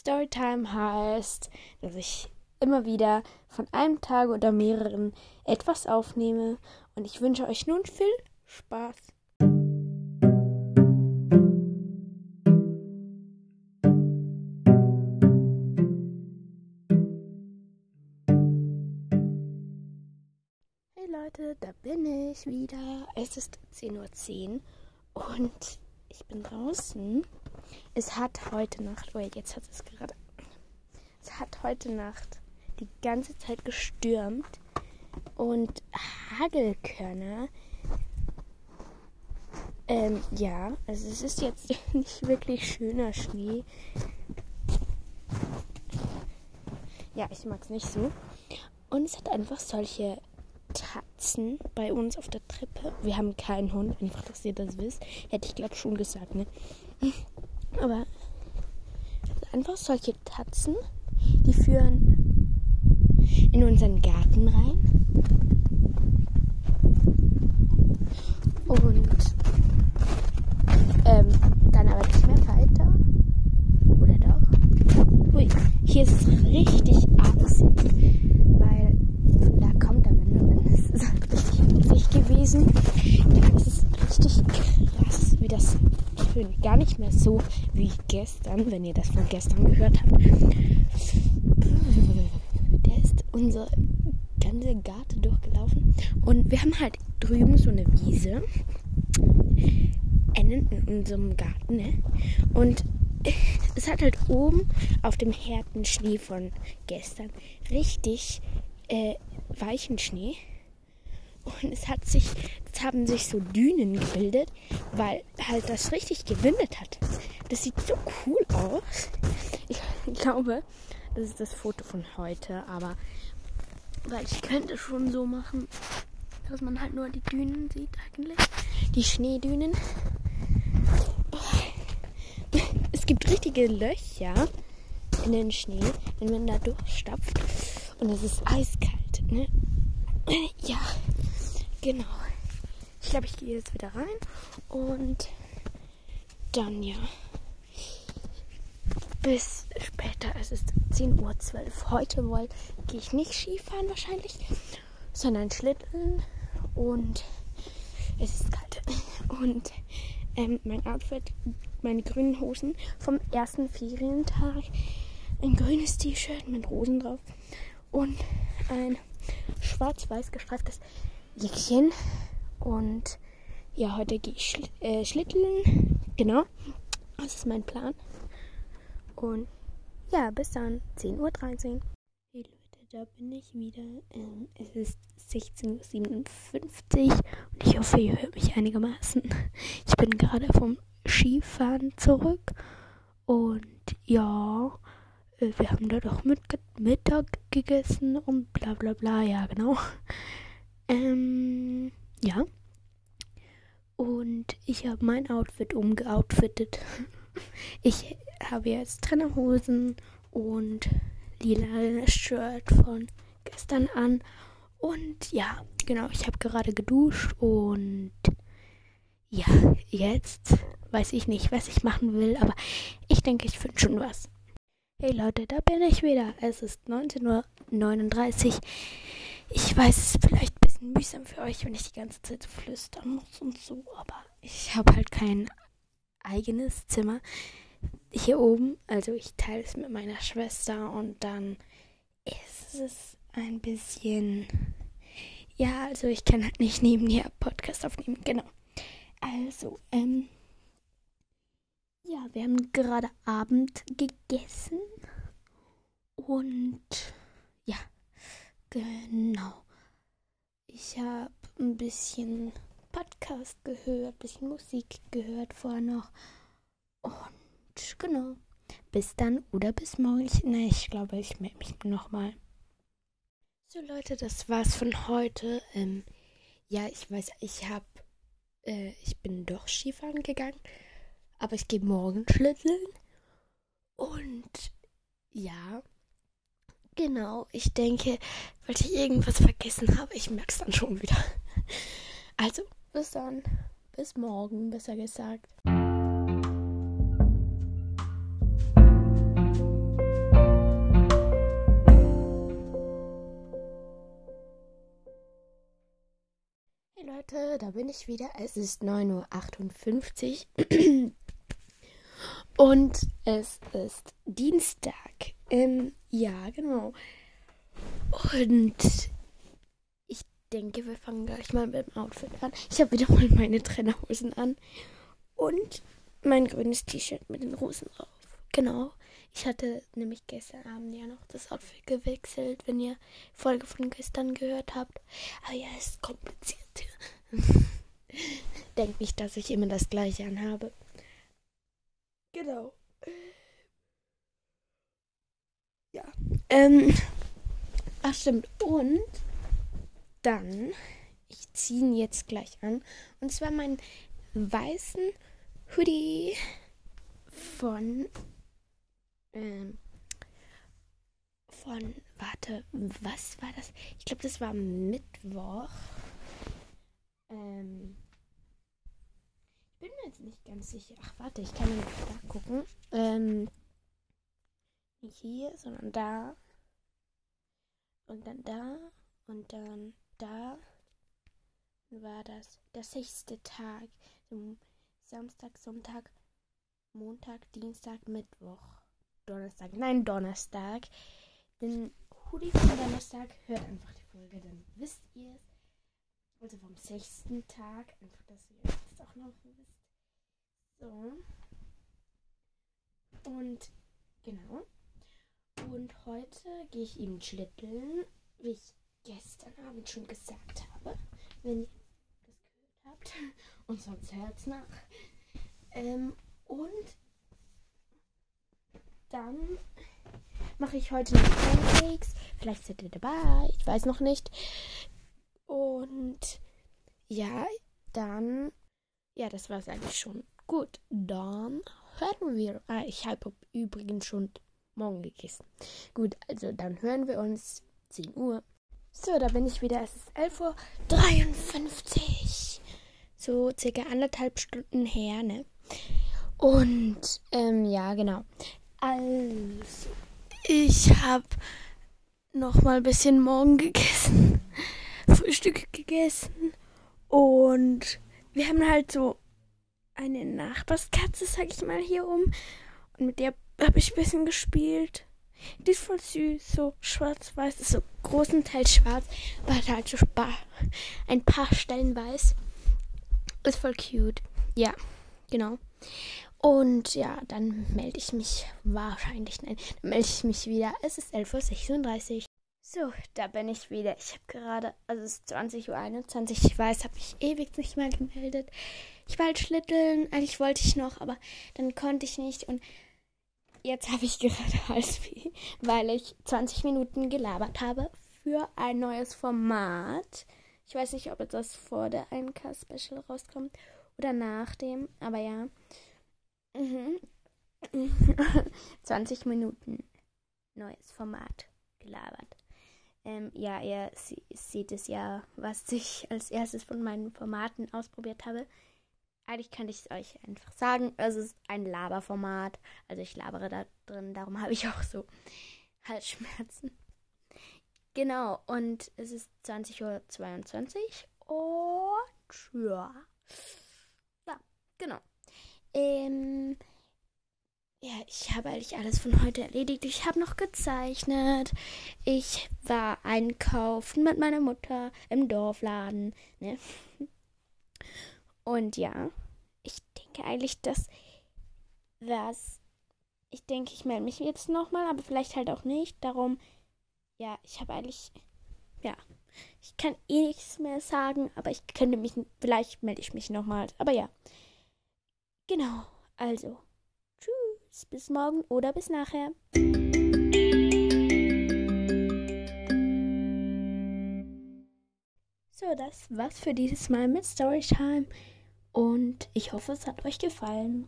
Storytime heißt, dass ich immer wieder von einem Tag oder mehreren etwas aufnehme und ich wünsche euch nun viel Spaß. Hey Leute, da bin ich wieder. Es ist 10.10 Uhr und ich bin draußen. Es hat heute Nacht, oh jetzt hat es gerade. Es hat heute Nacht die ganze Zeit gestürmt und Hagelkörner. Ähm, ja, also es ist jetzt nicht wirklich schöner Schnee. Ja, ich mag es nicht so. Und es hat einfach solche Tatzen bei uns auf der Treppe. Wir haben keinen Hund, einfach, dass ihr das wisst. Hätte ich, glaube schon gesagt, ne? Aber einfach solche Tatzen, die führen in unseren Garten rein. Und ähm, dann aber nicht mehr weiter. Oder doch? Ui, hier ist es richtig asig, weil da kommt der Wind und dann ist es richtig asig gewesen. Es ist richtig krass, wie das tönt. Gar nicht mehr so wie gestern, wenn ihr das von gestern gehört habt. Der ist unser ganze Garten durchgelaufen. Und wir haben halt drüben so eine Wiese. Enden in unserem Garten, ne? Und es hat halt oben auf dem harten Schnee von gestern richtig äh, weichen Schnee. Und es hat sich, es haben sich so Dünen gebildet, weil halt das richtig gewindet hat. Das sieht so cool aus. Ich glaube, das ist das Foto von heute, aber weil ich könnte schon so machen, dass man halt nur die Dünen sieht eigentlich. Die Schneedünen. Es gibt richtige Löcher in den Schnee, wenn man da durchstapft. Und es ist eiskalt. Ne? Genau. Ich glaube, ich gehe jetzt wieder rein. Und dann ja. Bis später. Es ist 10.12 Uhr. Heute gehe ich nicht Skifahren wahrscheinlich, sondern Schlitteln. Und es ist kalt. Und ähm, mein Outfit, meine grünen Hosen vom ersten Ferientag. Ein grünes T-Shirt mit Rosen drauf. Und ein schwarz-weiß gestreiftes Jäckchen. Und ja, heute gehe ich Schli äh, Schlitteln. Genau. Das ist mein Plan. Und ja, bis dann. 10.13 Uhr. Hey Leute, da bin ich wieder. Ähm, es ist 16.57 Uhr und ich hoffe, ihr hört mich einigermaßen. Ich bin gerade vom Skifahren zurück. Und ja, äh, wir haben da doch mit Mittag gegessen und bla bla bla. Ja, genau. Ähm, ja. Und ich habe mein Outfit umgeoutfittet. Ich habe jetzt Trainerhosen und lila Shirt von gestern an. Und ja, genau, ich habe gerade geduscht und ja, jetzt weiß ich nicht, was ich machen will, aber ich denke, ich finde schon was. Hey Leute, da bin ich wieder. Es ist 19.39 Uhr. Ich weiß, es vielleicht bisschen mühsam für euch, wenn ich die ganze Zeit flüstern muss und so, aber ich habe halt kein eigenes Zimmer hier oben. Also ich teile es mit meiner Schwester und dann ist es ein bisschen. Ja, also ich kann halt nicht neben ihr Podcast aufnehmen. Genau. Also, ähm. Ja, wir haben gerade Abend gegessen. Und ja, genau. Ich habe ein bisschen Podcast gehört, ein bisschen Musik gehört vorher noch. Und genau. Bis dann oder bis morgen. Ich, ne, ich glaube, ich melde mich nochmal. So Leute, das war's von heute. Ähm, ja, ich weiß, ich habe, äh, ich bin doch Skifahren gegangen, aber ich gehe morgen schlitteln. Und ja, Genau, ich denke, weil ich irgendwas vergessen habe, ich merke es dann schon wieder. Also, bis dann. Bis morgen, besser gesagt. Hey Leute, da bin ich wieder. Es ist 9.58 Uhr und es ist Dienstag. Ähm, ja, genau. Und ich denke, wir fangen gleich mal mit dem Outfit an. Ich habe wieder mal meine Trainerhosen an. Und mein grünes T-Shirt mit den Rosen drauf. Genau. Ich hatte nämlich gestern Abend ja noch das Outfit gewechselt, wenn ihr Folge von gestern gehört habt. Aber ja, es ist kompliziert. Denkt nicht, dass ich immer das gleiche anhabe. Genau. Ja. Ähm. Ach stimmt. Und dann, ich ziehe ihn jetzt gleich an. Und zwar meinen weißen Hoodie von ähm, von, warte, was war das? Ich glaube, das war Mittwoch. Ähm, ich bin mir jetzt nicht ganz sicher. Ach, warte, ich kann mal da gucken. Ähm, nicht hier, sondern da. Und dann da. Und dann da. War das der sechste Tag. Samstag, Sonntag, Montag, Dienstag, Mittwoch. Donnerstag. Nein, Donnerstag. Den Hoodie von Donnerstag hört einfach die Folge, dann wisst ihr es. Also vom sechsten Tag. Einfach, dass ihr das auch noch wisst. So. Und genau. Und heute gehe ich eben schlitteln, wie ich gestern Abend schon gesagt habe. Wenn ihr das gehört habt. Und sonst hört's nach. Ähm, und dann mache ich heute noch Pancakes. Vielleicht seid ihr dabei. Ich weiß noch nicht. Und ja, dann. Ja, das war es eigentlich schon. Gut, dann hören wir. Ah, ich habe übrigens schon morgen gegessen. Gut, also dann hören wir uns 10 Uhr. So, da bin ich wieder. Es ist 11.53 Uhr. So circa anderthalb Stunden her, ne? Und, ähm, ja, genau. Also, ich habe noch mal ein bisschen morgen gegessen, Frühstück gegessen und wir haben halt so eine Nachbarskatze, sag ich mal, hier um und mit der habe ich ein bisschen gespielt. Die ist voll süß, so schwarz-weiß, ist so großenteils schwarz, aber halt so ein paar Stellen weiß. Ist voll cute. Ja, genau. Und ja, dann melde ich mich wahrscheinlich, nein, dann melde ich mich wieder. Es ist 11.36 Uhr. So, da bin ich wieder. Ich habe gerade, also es ist 20.21 Uhr. Ich weiß, habe ich ewig nicht mehr gemeldet. Ich wollte halt schlitteln, eigentlich wollte ich noch, aber dann konnte ich nicht. Und jetzt habe ich gerade Halsweh, weil ich 20 Minuten gelabert habe für ein neues Format. Ich weiß nicht, ob das vor der 1K-Special rauskommt oder nach dem, aber ja. Mhm. 20 Minuten neues Format gelabert. Ähm, ja, ihr seht es ja, was ich als erstes von meinen Formaten ausprobiert habe. Eigentlich könnte ich es euch einfach sagen. Es ist ein Laberformat. Also ich labere da drin, darum habe ich auch so Halsschmerzen. Genau, und es ist 20.22 Uhr und ja. Ja, genau. Ähm, ja, ich habe eigentlich alles von heute erledigt. Ich habe noch gezeichnet. Ich war einkaufen mit meiner Mutter im Dorfladen. Ne? Und ja, ich denke eigentlich, dass was. Ich denke, ich melde mich jetzt nochmal, aber vielleicht halt auch nicht. Darum, ja, ich habe eigentlich. Ja, ich kann eh nichts mehr sagen, aber ich könnte mich. Vielleicht melde ich mich nochmal. Aber ja. Genau, also. Tschüss, bis morgen oder bis nachher. So, das war's für dieses Mal mit Storytime und ich hoffe, es hat euch gefallen.